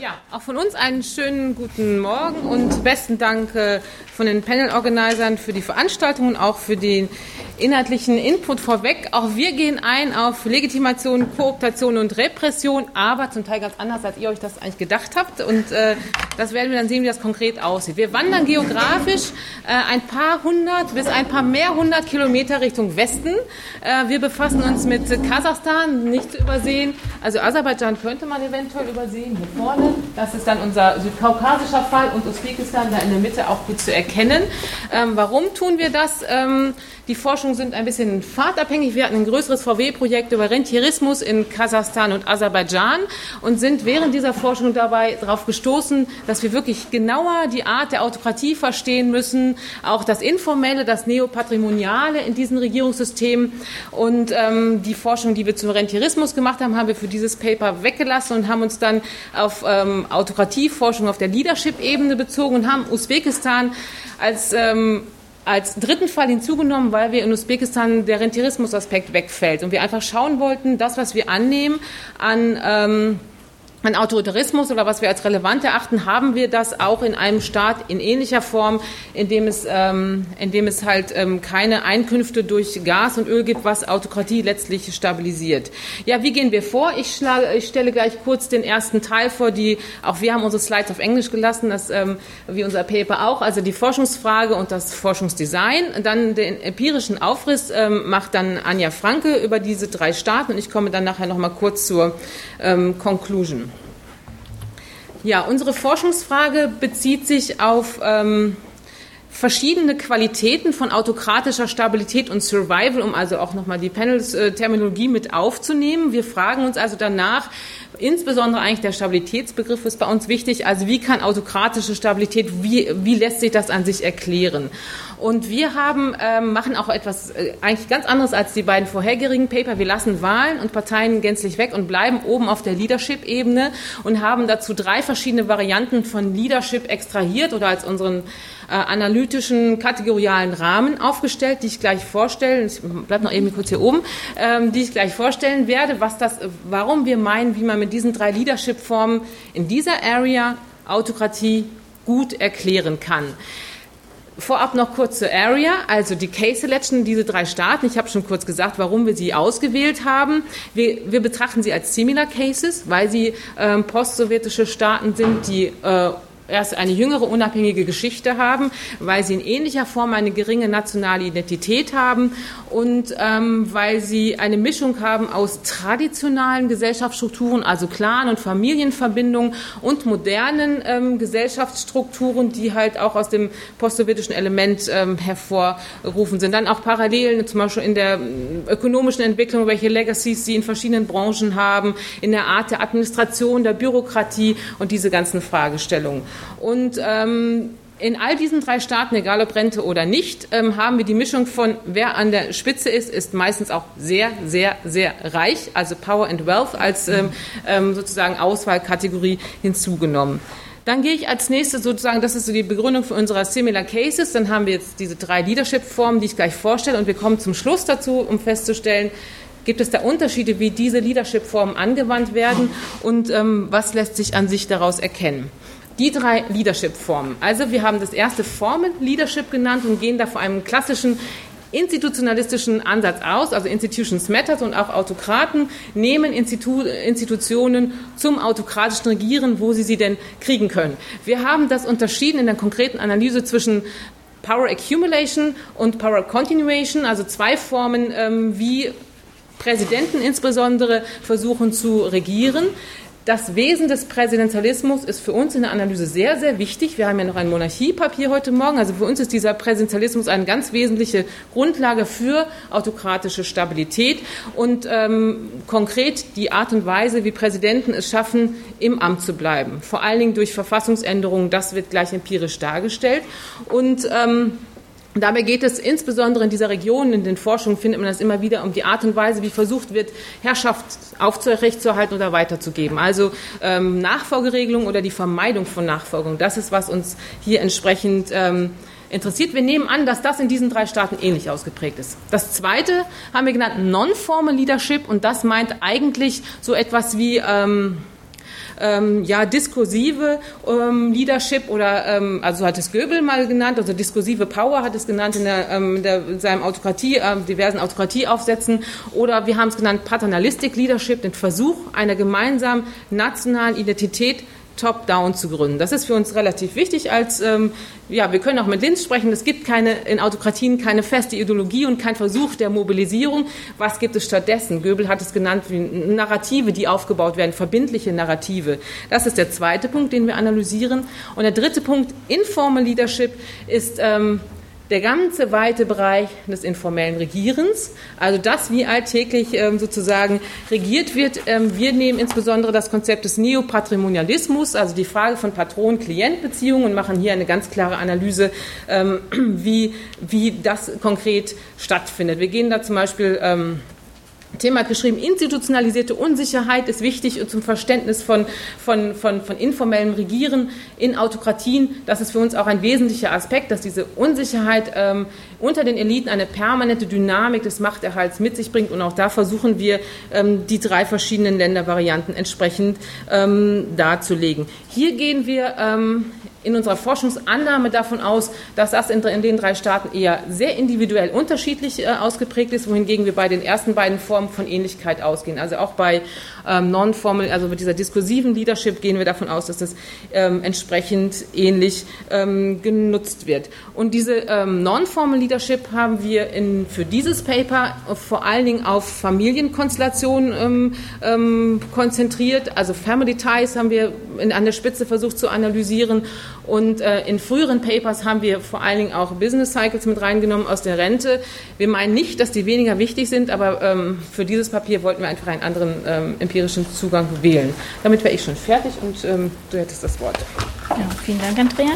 Ja, auch von uns einen schönen guten Morgen und besten Dank äh, von den Panel-Organisern für die Veranstaltung und auch für den inhaltlichen Input vorweg. Auch wir gehen ein auf Legitimation, Kooptation und Repression, aber zum Teil ganz anders, als ihr euch das eigentlich gedacht habt. Und äh, das werden wir dann sehen, wie das konkret aussieht. Wir wandern geografisch äh, ein paar hundert bis ein paar mehr hundert Kilometer Richtung Westen. Äh, wir befassen uns mit Kasachstan, nicht zu übersehen. Also Aserbaidschan könnte man eventuell übersehen, hier vorne. Das ist dann unser südkaukasischer Fall und Usbekistan da in der Mitte auch gut zu erkennen. Ähm, warum tun wir das? Ähm, die Forschungen sind ein bisschen fahrtabhängig. Wir hatten ein größeres VW-Projekt über Rentierismus in Kasachstan und Aserbaidschan und sind während dieser Forschung dabei darauf gestoßen, dass wir wirklich genauer die Art der Autokratie verstehen müssen, auch das Informelle, das Neopatrimoniale in diesen Regierungssystemen. Und ähm, die Forschung, die wir zum Rentierismus gemacht haben, haben wir für dieses Paper weggelassen und haben uns dann auf ähm, Autokratieforschung auf der Leadership-Ebene bezogen und haben Usbekistan als ähm, als dritten Fall hinzugenommen, weil wir in Usbekistan der Rentierismusaspekt wegfällt und wir einfach schauen wollten, das, was wir annehmen an ähm, an Autoritarismus oder was wir als relevant erachten, haben wir das auch in einem Staat in ähnlicher Form, in dem es, ähm, in dem es halt ähm, keine Einkünfte durch Gas und Öl gibt, was Autokratie letztlich stabilisiert. Ja, wie gehen wir vor? Ich, schlage, ich stelle gleich kurz den ersten Teil vor, die auch wir haben unsere Slides auf Englisch gelassen, das, ähm, wie unser Paper auch, also die Forschungsfrage und das Forschungsdesign. Dann den empirischen Aufriss ähm, macht dann Anja Franke über diese drei Staaten und ich komme dann nachher noch mal kurz zur ähm, Conclusion. Ja, unsere Forschungsfrage bezieht sich auf ähm, verschiedene Qualitäten von autokratischer Stabilität und Survival, um also auch nochmal die Panels-Terminologie mit aufzunehmen. Wir fragen uns also danach, insbesondere eigentlich der Stabilitätsbegriff ist bei uns wichtig, also wie kann autokratische Stabilität, wie, wie lässt sich das an sich erklären? Und wir haben, ähm, machen auch etwas äh, eigentlich ganz anderes als die beiden vorhergehenden Paper. Wir lassen Wahlen und Parteien gänzlich weg und bleiben oben auf der Leadership-Ebene und haben dazu drei verschiedene Varianten von Leadership extrahiert oder als unseren äh, analytischen kategorialen Rahmen aufgestellt, die ich gleich vorstellen, ich bleibe noch eben kurz hier oben, ähm, die ich gleich vorstellen werde, was das, warum wir meinen, wie man mit diesen drei Leadership-Formen in dieser Area Autokratie gut erklären kann. Vorab noch kurz zur Area, also die Case Selection, diese drei Staaten. Ich habe schon kurz gesagt, warum wir sie ausgewählt haben. Wir, wir betrachten sie als Similar Cases, weil sie ähm, postsowjetische Staaten sind, die äh, erst eine jüngere unabhängige Geschichte haben, weil sie in ähnlicher Form eine geringe nationale Identität haben und ähm, weil sie eine Mischung haben aus traditionalen Gesellschaftsstrukturen, also Clan- und Familienverbindungen und modernen ähm, Gesellschaftsstrukturen, die halt auch aus dem postsowjetischen Element ähm, hervorrufen sind. Dann auch Parallelen, zum Beispiel in der äh, ökonomischen Entwicklung, welche Legacies sie in verschiedenen Branchen haben, in der Art der Administration, der Bürokratie und diese ganzen Fragestellungen. Und ähm, in all diesen drei Staaten, egal ob Rente oder nicht, ähm, haben wir die Mischung von wer an der Spitze ist, ist meistens auch sehr, sehr, sehr reich, also Power and Wealth als ähm, ähm, sozusagen Auswahlkategorie hinzugenommen. Dann gehe ich als nächstes sozusagen, das ist so die Begründung für unsere Similar Cases. Dann haben wir jetzt diese drei Leadership-Formen, die ich gleich vorstelle, und wir kommen zum Schluss dazu, um festzustellen, gibt es da Unterschiede, wie diese Leadership-Formen angewandt werden und ähm, was lässt sich an sich daraus erkennen die drei Leadership-Formen. Also wir haben das erste Formen Leadership genannt und gehen da vor einem klassischen institutionalistischen Ansatz aus, also Institutions Matters und auch Autokraten nehmen Institu Institutionen zum autokratischen Regieren, wo sie sie denn kriegen können. Wir haben das unterschieden in der konkreten Analyse zwischen Power Accumulation und Power Continuation, also zwei Formen, ähm, wie Präsidenten insbesondere versuchen zu regieren das Wesen des Präsidentialismus ist für uns in der Analyse sehr, sehr wichtig. Wir haben ja noch ein Monarchiepapier heute Morgen. Also für uns ist dieser Präsidentialismus eine ganz wesentliche Grundlage für autokratische Stabilität und ähm, konkret die Art und Weise, wie Präsidenten es schaffen, im Amt zu bleiben. Vor allen Dingen durch Verfassungsänderungen. Das wird gleich empirisch dargestellt. Und ähm, Dabei geht es insbesondere in dieser Region, in den Forschungen findet man das immer wieder, um die Art und Weise, wie versucht wird, Herrschaft aufrechtzuerhalten oder weiterzugeben. Also ähm, Nachfolgeregelung oder die Vermeidung von Nachfolgung. Das ist, was uns hier entsprechend ähm, interessiert. Wir nehmen an, dass das in diesen drei Staaten ähnlich ausgeprägt ist. Das zweite haben wir genannt Non-Formal Leadership und das meint eigentlich so etwas wie ähm, ähm, ja, diskursive ähm, Leadership oder, ähm, also hat es Goebel mal genannt, also diskursive Power hat es genannt in, der, ähm, der, in seinem Autokratie, äh, diversen Autokratieaufsätzen. Oder wir haben es genannt Paternalistic Leadership, den Versuch einer gemeinsamen nationalen Identität top-down zu gründen. Das ist für uns relativ wichtig als, ähm, ja, wir können auch mit Linz sprechen, es gibt keine, in Autokratien keine feste Ideologie und kein Versuch der Mobilisierung. Was gibt es stattdessen? Goebel hat es genannt wie Narrative, die aufgebaut werden, verbindliche Narrative. Das ist der zweite Punkt, den wir analysieren. Und der dritte Punkt, Informal Leadership, ist, ähm, der ganze weite Bereich des informellen Regierens, also das, wie alltäglich ähm, sozusagen regiert wird. Ähm, wir nehmen insbesondere das Konzept des Neopatrimonialismus, also die Frage von Patron-Klient-Beziehungen und machen hier eine ganz klare Analyse, ähm, wie, wie das konkret stattfindet. Wir gehen da zum Beispiel Thema geschrieben, institutionalisierte Unsicherheit ist wichtig zum Verständnis von, von, von, von informellem Regieren in Autokratien. Das ist für uns auch ein wesentlicher Aspekt, dass diese Unsicherheit ähm, unter den Eliten eine permanente Dynamik des Machterhalts mit sich bringt. Und auch da versuchen wir, ähm, die drei verschiedenen Ländervarianten entsprechend ähm, darzulegen. Hier gehen wir ähm, in unserer Forschungsannahme davon aus, dass das in, den drei Staaten eher sehr individuell unterschiedlich äh, ausgeprägt ist, wohingegen wir bei den ersten beiden Formen von Ähnlichkeit ausgehen. Also auch bei ähm, non-formal, also mit dieser diskursiven Leadership gehen wir davon aus, dass das ähm, entsprechend ähnlich ähm, genutzt wird. Und diese ähm, non-formal Leadership haben wir in, für dieses Paper vor allen Dingen auf Familienkonstellationen ähm, ähm, konzentriert. Also Family Ties haben wir in, an der Spitze versucht zu analysieren und äh, in früheren Papers haben wir vor allen Dingen auch Business Cycles mit reingenommen aus der Rente. Wir meinen nicht, dass die weniger wichtig sind, aber ähm, für dieses Papier wollten wir einfach einen anderen ähm, empirischen Zugang wählen. Damit wäre ich schon fertig und ähm, du hättest das Wort. Ja, vielen Dank, Andrea.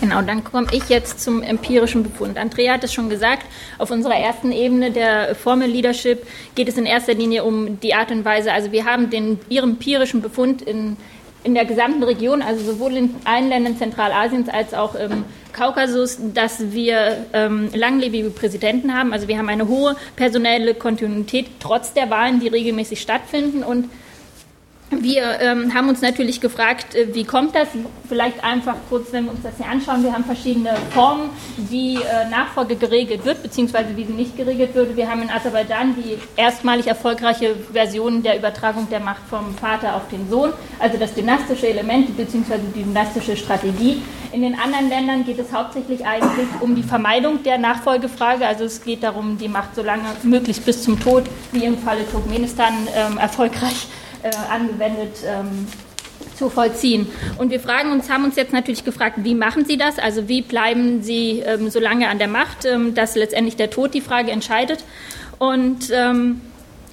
Genau, dann komme ich jetzt zum empirischen Befund. Andrea hat es schon gesagt, auf unserer ersten Ebene der Formel Leadership geht es in erster Linie um die Art und Weise, also wir haben den empirischen Befund in in der gesamten Region, also sowohl in allen Ländern Zentralasiens als auch im Kaukasus, dass wir ähm, langlebige Präsidenten haben. Also wir haben eine hohe personelle Kontinuität trotz der Wahlen, die regelmäßig stattfinden und wir ähm, haben uns natürlich gefragt, äh, wie kommt das? Vielleicht einfach kurz, wenn wir uns das hier anschauen. Wir haben verschiedene Formen, wie äh, Nachfolge geregelt wird, beziehungsweise wie sie nicht geregelt wird. Wir haben in Aserbaidschan die erstmalig erfolgreiche Version der Übertragung der Macht vom Vater auf den Sohn, also das dynastische Element, beziehungsweise die dynastische Strategie. In den anderen Ländern geht es hauptsächlich eigentlich um die Vermeidung der Nachfolgefrage. Also es geht darum, die Macht so lange möglich bis zum Tod, wie im Falle Turkmenistan, ähm, erfolgreich äh, angewendet ähm, zu vollziehen. Und wir fragen uns, haben uns jetzt natürlich gefragt, wie machen Sie das? Also wie bleiben Sie ähm, so lange an der Macht, ähm, dass letztendlich der Tod die Frage entscheidet? Und ähm,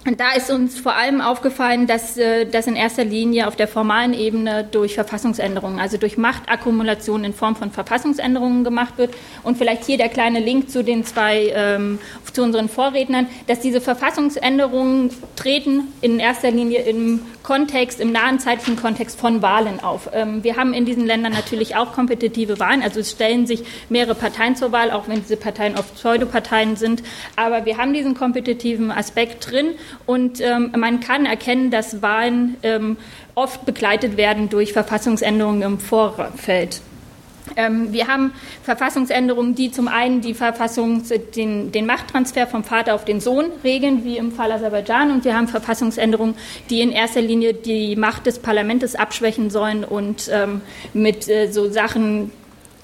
und da ist uns vor allem aufgefallen, dass äh, das in erster Linie auf der formalen Ebene durch Verfassungsänderungen, also durch Machtakkumulation in Form von Verfassungsänderungen gemacht wird. Und vielleicht hier der kleine Link zu den zwei, ähm, zu unseren Vorrednern, dass diese Verfassungsänderungen treten in erster Linie im Kontext, im nahen zeitlichen Kontext von Wahlen auf. Ähm, wir haben in diesen Ländern natürlich auch kompetitive Wahlen, also es stellen sich mehrere Parteien zur Wahl, auch wenn diese Parteien oft Pseudoparteien sind. Aber wir haben diesen kompetitiven Aspekt drin und ähm, man kann erkennen, dass Wahlen ähm, oft begleitet werden durch Verfassungsänderungen im Vorfeld. Ähm, wir haben Verfassungsänderungen, die zum einen die Verfassung, den, den, Machttransfer vom Vater auf den Sohn regeln, wie im Fall Aserbaidschan, und wir haben Verfassungsänderungen, die in erster Linie die Macht des Parlaments abschwächen sollen und ähm, mit äh, so Sachen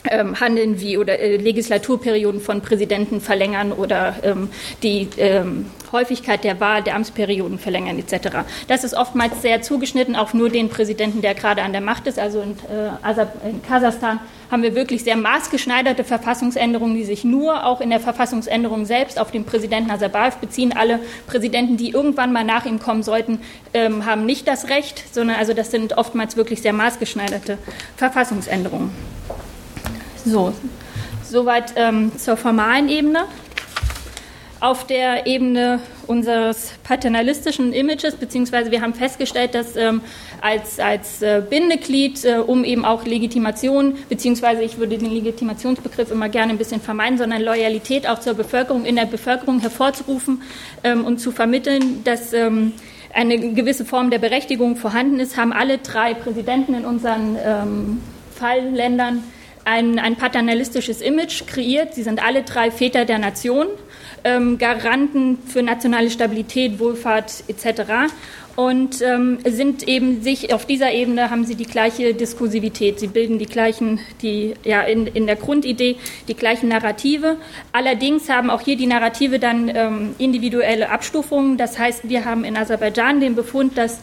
ähm, handeln wie oder äh, Legislaturperioden von Präsidenten verlängern oder ähm, die ähm, Häufigkeit der Wahl der Amtsperioden verlängern etc. Das ist oftmals sehr zugeschnitten auf nur den Präsidenten, der gerade an der Macht ist. Also in, äh, in Kasachstan haben wir wirklich sehr maßgeschneiderte Verfassungsänderungen, die sich nur auch in der Verfassungsänderung selbst auf den Präsidenten Nazarbayev beziehen. Alle Präsidenten, die irgendwann mal nach ihm kommen sollten, ähm, haben nicht das Recht, sondern also das sind oftmals wirklich sehr maßgeschneiderte Verfassungsänderungen. So, soweit ähm, zur formalen Ebene. Auf der Ebene unseres paternalistischen Images, beziehungsweise wir haben festgestellt, dass ähm, als, als äh, Bindeglied, äh, um eben auch Legitimation, beziehungsweise ich würde den Legitimationsbegriff immer gerne ein bisschen vermeiden, sondern Loyalität auch zur Bevölkerung, in der Bevölkerung hervorzurufen ähm, und zu vermitteln, dass ähm, eine gewisse Form der Berechtigung vorhanden ist, haben alle drei Präsidenten in unseren ähm, Fallländern ein, ein paternalistisches Image kreiert. Sie sind alle drei Väter der Nation, ähm, Garanten für nationale Stabilität, Wohlfahrt etc und ähm, sind eben sich auf dieser Ebene haben sie die gleiche Diskursivität. Sie bilden die gleichen, die ja in, in der Grundidee die gleichen Narrative. Allerdings haben auch hier die Narrative dann ähm, individuelle Abstufungen. Das heißt, wir haben in Aserbaidschan den Befund, dass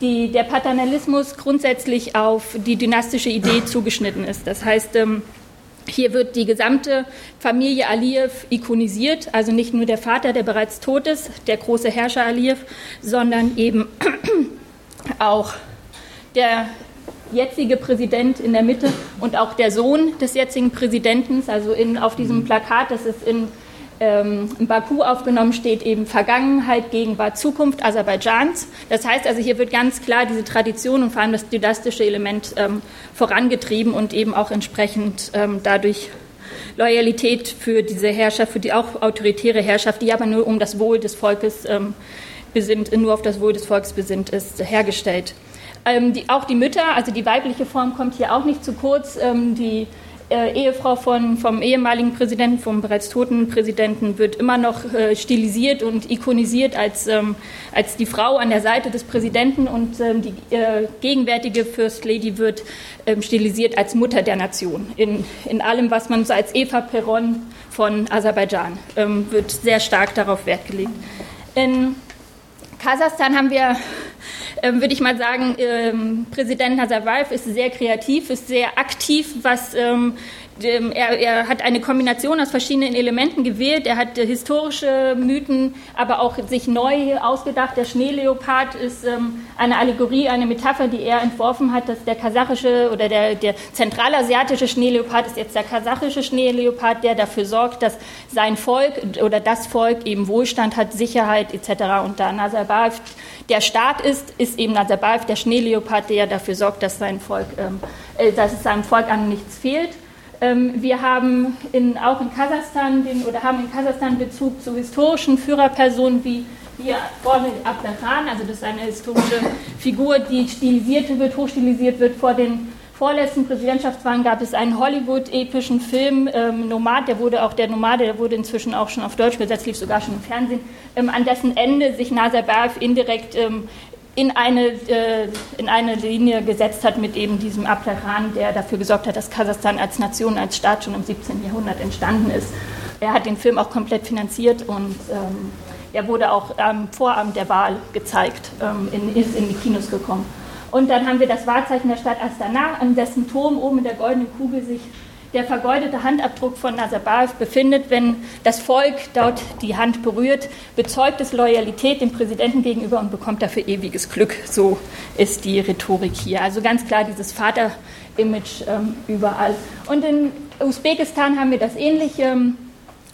die, der Paternalismus grundsätzlich auf die dynastische Idee zugeschnitten ist. Das heißt, ähm, hier wird die gesamte Familie Aliyev ikonisiert, also nicht nur der Vater, der bereits tot ist, der große Herrscher Aliyev, sondern eben auch der jetzige Präsident in der Mitte und auch der Sohn des jetzigen Präsidenten. Also in, auf diesem mhm. Plakat, das ist in in Baku aufgenommen steht eben Vergangenheit, Gegenwart, Zukunft Aserbaidschans. Das heißt also, hier wird ganz klar diese Tradition und vor allem das dynastische Element ähm, vorangetrieben und eben auch entsprechend ähm, dadurch Loyalität für diese Herrschaft, für die auch autoritäre Herrschaft, die aber nur um das Wohl des Volkes ähm, besinnt, nur auf das Wohl des Volkes besinnt ist, hergestellt. Ähm, die, auch die Mütter, also die weibliche Form kommt hier auch nicht zu kurz. Ähm, die äh, Ehefrau von, vom ehemaligen Präsidenten, vom bereits toten Präsidenten, wird immer noch äh, stilisiert und ikonisiert als, ähm, als die Frau an der Seite des Präsidenten und ähm, die äh, gegenwärtige First Lady wird ähm, stilisiert als Mutter der Nation. In, in allem, was man so als Eva Peron von Aserbaidschan ähm, wird sehr stark darauf Wert gelegt. In Kasachstan haben wir ähm, würde ich mal sagen, ähm, Präsident Nazarbayev ist sehr kreativ, ist sehr aktiv, was ähm, er, er, hat eine Kombination aus verschiedenen Elementen gewählt. Er hat äh, historische Mythen, aber auch sich neu ausgedacht. Der Schneeleopard ist ähm, eine Allegorie, eine Metapher, die er entworfen hat, dass der kasachische oder der, der zentralasiatische Schneeleopard ist jetzt der kasachische Schneeleopard, der dafür sorgt, dass sein Volk oder das Volk eben Wohlstand hat, Sicherheit etc. Und da Nazarbayev der Staat ist, ist eben Nazarbayev der Schneeleopard, der dafür sorgt, dass, sein Volk, ähm, äh, dass es seinem Volk an nichts fehlt. Ähm, wir haben in, auch in Kasachstan den, oder haben in Kasachstan Bezug zu historischen Führerpersonen wie hier vorne Abdaran, also das ist eine historische Figur, die stilisiert wird, hochstilisiert wird. Vor den vorletzten Präsidentschaftswahlen gab es einen Hollywood-epischen Film, ähm, Nomad, der wurde auch, der Nomade, der wurde inzwischen auch schon auf Deutsch gesetzt, lief sogar schon im Fernsehen, ähm, an dessen Ende sich Nazarbayev indirekt ähm, in eine, äh, in eine Linie gesetzt hat mit eben diesem Abdaran, der dafür gesorgt hat, dass Kasachstan als Nation, als Staat schon im 17. Jahrhundert entstanden ist. Er hat den Film auch komplett finanziert und ähm, er wurde auch am Vorabend der Wahl gezeigt, ähm, in, ist in die Kinos gekommen. Und dann haben wir das Wahrzeichen der Stadt Astana, an dessen Turm oben in der goldenen Kugel sich der vergeudete Handabdruck von Nazarbayev befindet, wenn das Volk dort die Hand berührt, bezeugt es Loyalität dem Präsidenten gegenüber und bekommt dafür ewiges Glück. So ist die Rhetorik hier. Also ganz klar dieses Vater-Image ähm, überall. Und in Usbekistan haben wir das ähnliche.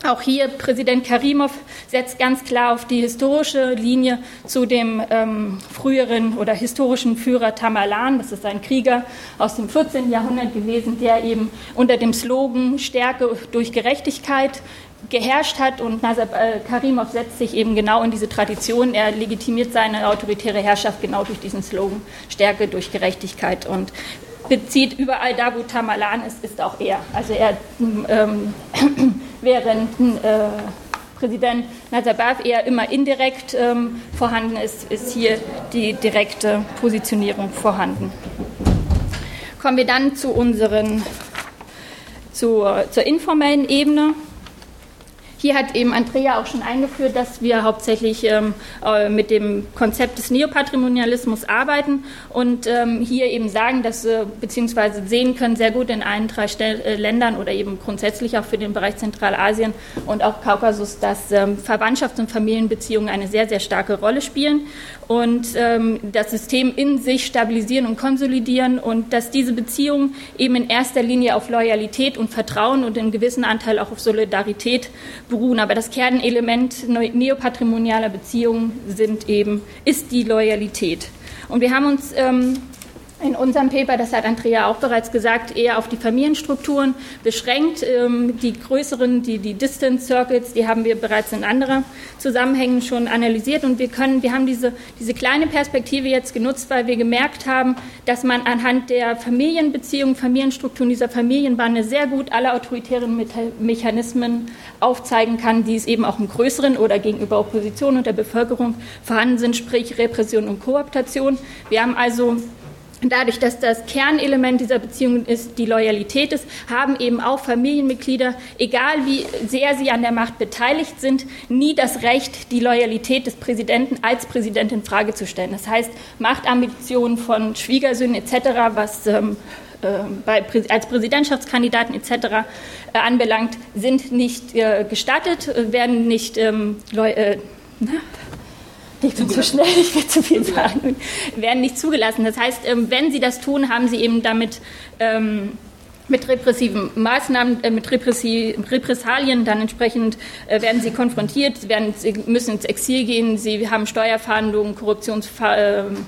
Auch hier Präsident Karimov setzt ganz klar auf die historische Linie zu dem ähm, früheren oder historischen Führer Tamerlan. Das ist ein Krieger aus dem 14. Jahrhundert gewesen, der eben unter dem Slogan Stärke durch Gerechtigkeit geherrscht hat und Nasser äh, Karimov setzt sich eben genau in diese Tradition. Er legitimiert seine autoritäre Herrschaft genau durch diesen Slogan Stärke durch Gerechtigkeit und bezieht überall da, wo Tamerlan ist, ist auch er. Also er ähm, während äh, Präsident Nazarbayev eher immer indirekt ähm, vorhanden ist, ist hier die direkte Positionierung vorhanden. Kommen wir dann zu unseren, zur, zur informellen Ebene. Hier hat eben Andrea auch schon eingeführt, dass wir hauptsächlich ähm, äh, mit dem Konzept des Neopatrimonialismus arbeiten und ähm, hier eben sagen, dass äh, beziehungsweise sehen können sehr gut in allen drei Stel äh, Ländern oder eben grundsätzlich auch für den Bereich Zentralasien und auch Kaukasus, dass ähm, Verwandtschafts- und Familienbeziehungen eine sehr, sehr starke Rolle spielen und ähm, das System in sich stabilisieren und konsolidieren und dass diese Beziehungen eben in erster Linie auf Loyalität und Vertrauen und in gewissem Anteil auch auf Solidarität beruhen. Aber das Kernelement neopatrimonialer Beziehungen sind eben, ist die Loyalität. Und wir haben uns ähm, in unserem Paper, das hat Andrea auch bereits gesagt, eher auf die Familienstrukturen beschränkt. Ähm, die größeren, die, die Distance Circles, die haben wir bereits in anderen Zusammenhängen schon analysiert und wir können, wir haben diese, diese kleine Perspektive jetzt genutzt, weil wir gemerkt haben, dass man anhand der Familienbeziehungen, Familienstrukturen dieser Familienbande sehr gut alle autoritären Mechanismen aufzeigen kann, die es eben auch im größeren oder gegenüber Opposition und der Bevölkerung vorhanden sind, sprich Repression und Kooptation. Wir haben also Dadurch, dass das Kernelement dieser Beziehung ist, die Loyalität ist, haben eben auch Familienmitglieder, egal wie sehr sie an der Macht beteiligt sind, nie das Recht, die Loyalität des Präsidenten als Präsident in Frage zu stellen. Das heißt, Machtambitionen von Schwiegersöhnen etc., was ähm, äh, bei, als Präsidentschaftskandidaten etc. Äh, anbelangt, sind nicht äh, gestattet, äh, werden nicht ähm, äh, na, ich bin zu schnell, ich will zu viel sagen, werden nicht zugelassen. Das heißt, ähm, wenn sie das tun, haben sie eben damit ähm, mit repressiven Maßnahmen, äh, mit Repressalien dann entsprechend äh, werden sie konfrontiert, werden, sie müssen ins Exil gehen, sie haben Steuerfahndungen, Korruptionsfahndungen.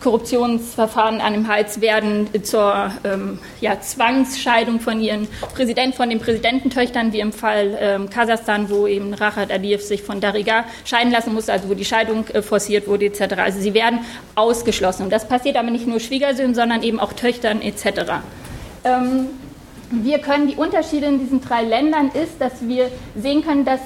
Korruptionsverfahren an dem Hals werden zur ähm, ja, Zwangsscheidung von ihren Präsidenten, von den Präsidententöchtern, wie im Fall ähm, Kasachstan, wo eben Rachat Aliyev sich von Dariga scheiden lassen musste, also wo die Scheidung äh, forciert wurde etc. Also sie werden ausgeschlossen. Und das passiert aber nicht nur Schwiegersöhnen, sondern eben auch Töchtern etc. Ähm, wir können die Unterschiede in diesen drei Ländern ist, dass wir sehen können, dass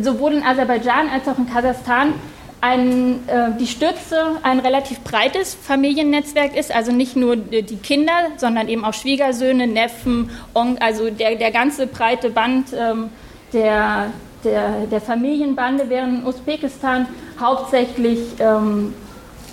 sowohl in Aserbaidschan als auch in Kasachstan ein, äh, die Stütze ein relativ breites Familiennetzwerk ist, also nicht nur die Kinder, sondern eben auch Schwiegersöhne, Neffen, Onkel, also der, der ganze breite Band ähm, der, der, der Familienbande, während in Usbekistan hauptsächlich ähm,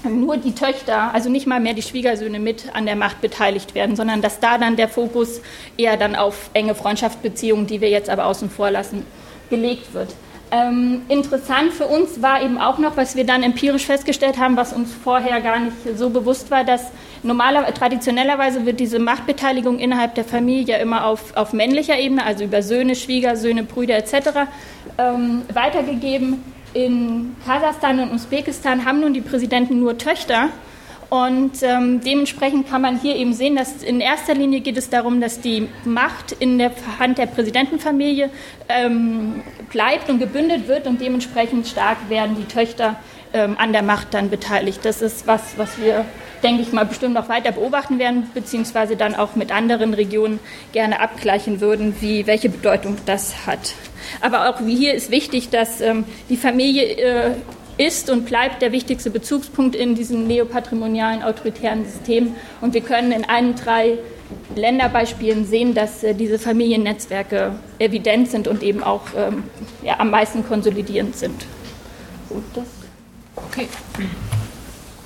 nur die Töchter, also nicht mal mehr die Schwiegersöhne mit an der Macht beteiligt werden, sondern dass da dann der Fokus eher dann auf enge Freundschaftsbeziehungen, die wir jetzt aber außen vor lassen, gelegt wird. Ähm, interessant für uns war eben auch noch, was wir dann empirisch festgestellt haben, was uns vorher gar nicht so bewusst war, dass normaler, traditionellerweise wird diese Machtbeteiligung innerhalb der Familie immer auf, auf männlicher Ebene, also über Söhne, Schwiegersöhne, Brüder etc. Ähm, weitergegeben. In Kasachstan und Usbekistan haben nun die Präsidenten nur Töchter und ähm, dementsprechend kann man hier eben sehen, dass in erster Linie geht es darum, dass die Macht in der Hand der Präsidentenfamilie ähm, bleibt und gebündelt wird und dementsprechend stark werden die Töchter ähm, an der Macht dann beteiligt. Das ist was, was wir, denke ich mal, bestimmt noch weiter beobachten werden, beziehungsweise dann auch mit anderen Regionen gerne abgleichen würden, wie, welche Bedeutung das hat. Aber auch hier ist wichtig, dass ähm, die Familie äh, ist und bleibt der wichtigste Bezugspunkt in diesem neopatrimonialen autoritären System. Und wir können in allen drei Länderbeispielen sehen, dass äh, diese Familiennetzwerke evident sind und eben auch ähm, ja, am meisten konsolidierend sind. okay.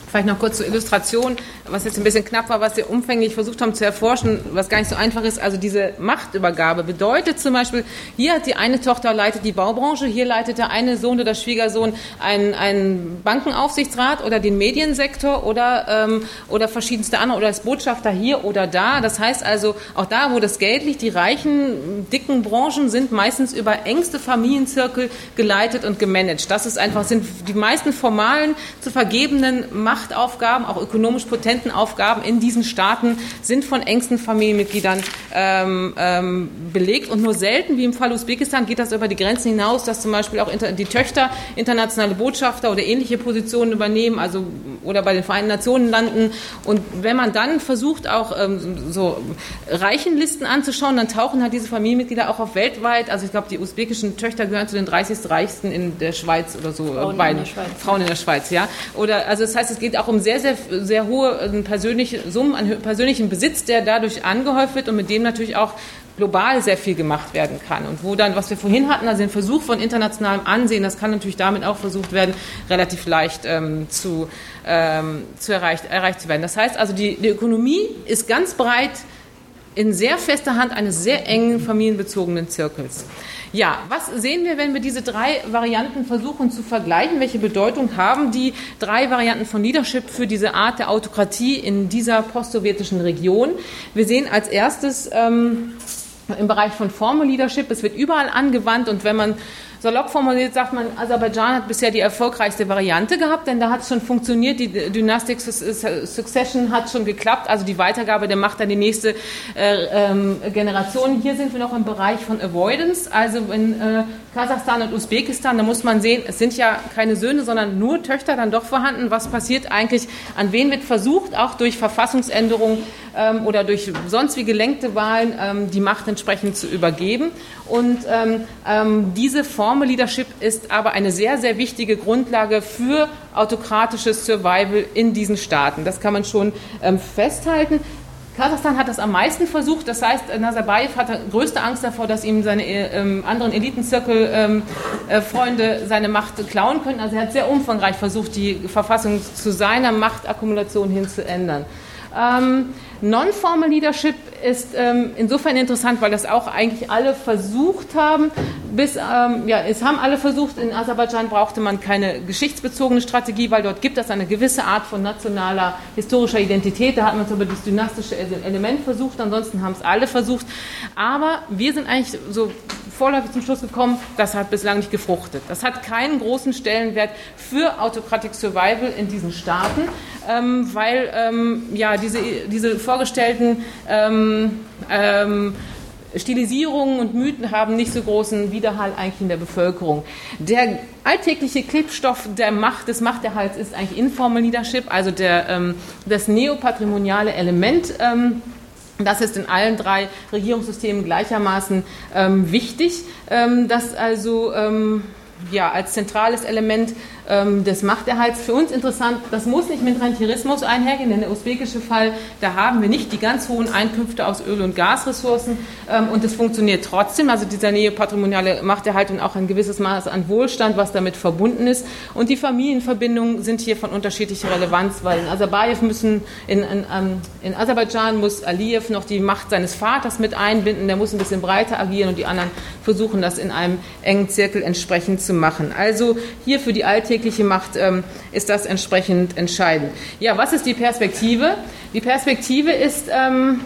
Vielleicht noch kurz zur Illustration, was jetzt ein bisschen knapp war, was wir umfänglich versucht haben zu erforschen, was gar nicht so einfach ist. Also diese Machtübergabe bedeutet zum Beispiel, hier hat die eine Tochter leitet die Baubranche, hier leitet der eine Sohn oder Schwiegersohn einen, einen Bankenaufsichtsrat oder den Mediensektor oder, ähm, oder verschiedenste andere oder als Botschafter hier oder da. Das heißt also, auch da, wo das Geld liegt, die reichen, dicken Branchen sind meistens über engste Familienzirkel geleitet und gemanagt. Das ist einfach, sind die meisten formalen zu vergebenen Macht Machtaufgaben, auch ökonomisch potenten Aufgaben in diesen Staaten sind von engsten Familienmitgliedern ähm, ähm, belegt. Und nur selten, wie im Fall Usbekistan, geht das über die Grenzen hinaus, dass zum Beispiel auch die Töchter internationale Botschafter oder ähnliche Positionen übernehmen, also oder bei den Vereinten Nationen landen. Und wenn man dann versucht, auch ähm, so Reichenlisten anzuschauen, dann tauchen halt diese Familienmitglieder auch auf weltweit. Also ich glaube, die usbekischen Töchter gehören zu den 30 reichsten in der Schweiz oder so. Frauen in der Schweiz. Frauen in der Schweiz, ja. Oder also das heißt, es geht geht auch um sehr, sehr, sehr hohe persönliche Summen an persönlichem Besitz, der dadurch angehäuft wird und mit dem natürlich auch global sehr viel gemacht werden kann. Und wo dann, was wir vorhin hatten, also den Versuch von internationalem Ansehen, das kann natürlich damit auch versucht werden, relativ leicht ähm, zu, ähm, zu erreicht, erreicht zu werden. Das heißt also, die, die Ökonomie ist ganz breit in sehr fester Hand eines sehr engen familienbezogenen Zirkels. Ja, was sehen wir, wenn wir diese drei Varianten versuchen zu vergleichen? Welche Bedeutung haben die drei Varianten von Leadership für diese Art der Autokratie in dieser postsowjetischen Region? Wir sehen als erstes ähm, im Bereich von Formal Leadership, es wird überall angewandt und wenn man salopp formuliert sagt man, Aserbaidschan hat bisher die erfolgreichste Variante gehabt, denn da hat es schon funktioniert, die Dynastic Succession hat schon geklappt, also die Weitergabe der Macht an die nächste äh, ähm, Generation. Hier sind wir noch im Bereich von Avoidance, also in äh, Kasachstan und Usbekistan, da muss man sehen, es sind ja keine Söhne, sondern nur Töchter dann doch vorhanden. Was passiert eigentlich? An wen wird versucht, auch durch Verfassungsänderungen ähm, oder durch sonst wie gelenkte Wahlen ähm, die Macht entsprechend zu übergeben? Und ähm, ähm diese Formal Leadership ist aber eine sehr, sehr wichtige Grundlage für autokratisches Survival in diesen Staaten. Das kann man schon ähm, festhalten. Kasachstan hat das am meisten versucht. Das heißt, Nazarbayev hatte größte Angst davor, dass ihm seine ähm, anderen Elitenzirkel-Freunde ähm, äh, seine Macht klauen könnten. Also er hat sehr umfangreich versucht, die Verfassung zu seiner Machtakkumulation hin zu ändern. Ähm, Non-Formal Leadership ist ähm, insofern interessant, weil das auch eigentlich alle versucht haben. Bis, ähm, ja, es haben alle versucht, in Aserbaidschan brauchte man keine geschichtsbezogene Strategie, weil dort gibt es eine gewisse Art von nationaler historischer Identität. Da hat man es über das dynastische Element versucht, ansonsten haben es alle versucht. Aber wir sind eigentlich so vorläufig zum Schluss gekommen, das hat bislang nicht gefruchtet. Das hat keinen großen Stellenwert für Autocratic Survival in diesen Staaten, ähm, weil ähm, ja, diese, diese vorgestellten ähm, ähm, Stilisierungen und Mythen haben nicht so großen Widerhall eigentlich in der Bevölkerung. Der alltägliche Klebstoff der Macht, des Machterhalts ist eigentlich Informal Leadership, also der, ähm, das neopatrimoniale Element. Ähm, das ist in allen drei Regierungssystemen gleichermaßen ähm, wichtig, ähm, dass also ähm, ja, als zentrales Element des Machterhalts. Für uns interessant, das muss nicht mit Rentierismus einhergehen, denn der usbekische Fall, da haben wir nicht die ganz hohen Einkünfte aus Öl- und Gasressourcen ähm, und es funktioniert trotzdem. Also dieser neopatrimoniale Machterhalt und auch ein gewisses Maß an Wohlstand, was damit verbunden ist. Und die Familienverbindungen sind hier von unterschiedlicher Relevanz, weil in Aserbayev müssen, in, in, ähm, in Aserbaidschan muss Aliyev noch die Macht seines Vaters mit einbinden, der muss ein bisschen breiter agieren und die anderen versuchen das in einem engen Zirkel entsprechend zu machen. Also hier für die alltägliche Macht ähm, ist das entsprechend entscheidend. Ja, was ist die Perspektive? Die Perspektive ist, ähm,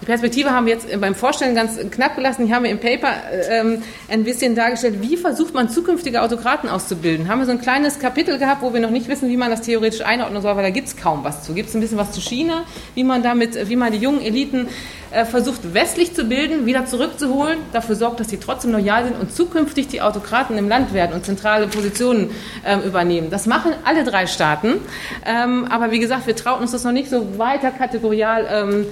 die Perspektive haben wir jetzt beim Vorstellen ganz knapp gelassen. Hier haben wir im Paper ähm, ein bisschen dargestellt, wie versucht man zukünftige Autokraten auszubilden. Haben wir so ein kleines Kapitel gehabt, wo wir noch nicht wissen, wie man das theoretisch einordnen soll, weil da gibt es kaum was zu. Gibt es ein bisschen was zu China, wie man damit, wie man die jungen Eliten äh, versucht westlich zu bilden, wieder zurückzuholen, dafür sorgt, dass sie trotzdem loyal sind und zukünftig die Autokraten im Land werden und zentrale Positionen ähm, übernehmen. Das machen alle drei Staaten. Ähm, aber wie gesagt, wir trauen uns das noch nicht so weiter kategorial ähm,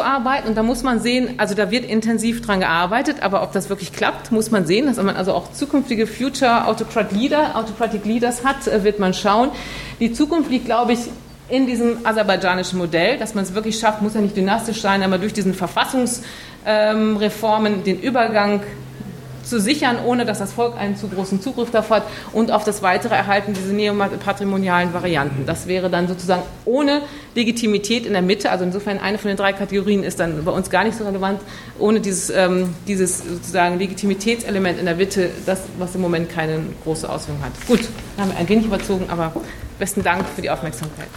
auszuarbeiten. Und da muss man sehen, also da wird intensiv dran gearbeitet, aber ob das wirklich klappt, muss man sehen, dass man also auch zukünftige Future Autocrat Leader, Autocratic Leaders hat, äh, wird man schauen. Die Zukunft liegt, glaube ich, in diesem aserbaidschanischen Modell, dass man es wirklich schafft, muss ja nicht dynastisch sein, aber durch diesen Verfassungsreformen den Übergang zu sichern, ohne dass das Volk einen zu großen Zugriff darauf hat und auf das weitere Erhalten dieser neopatrimonialen Varianten. Das wäre dann sozusagen ohne Legitimität in der Mitte, also insofern eine von den drei Kategorien ist dann bei uns gar nicht so relevant, ohne dieses, ähm, dieses sozusagen Legitimitätselement in der Mitte, das, was im Moment keine große Auswirkung hat. Gut, haben wir ein wenig überzogen, aber besten Dank für die Aufmerksamkeit.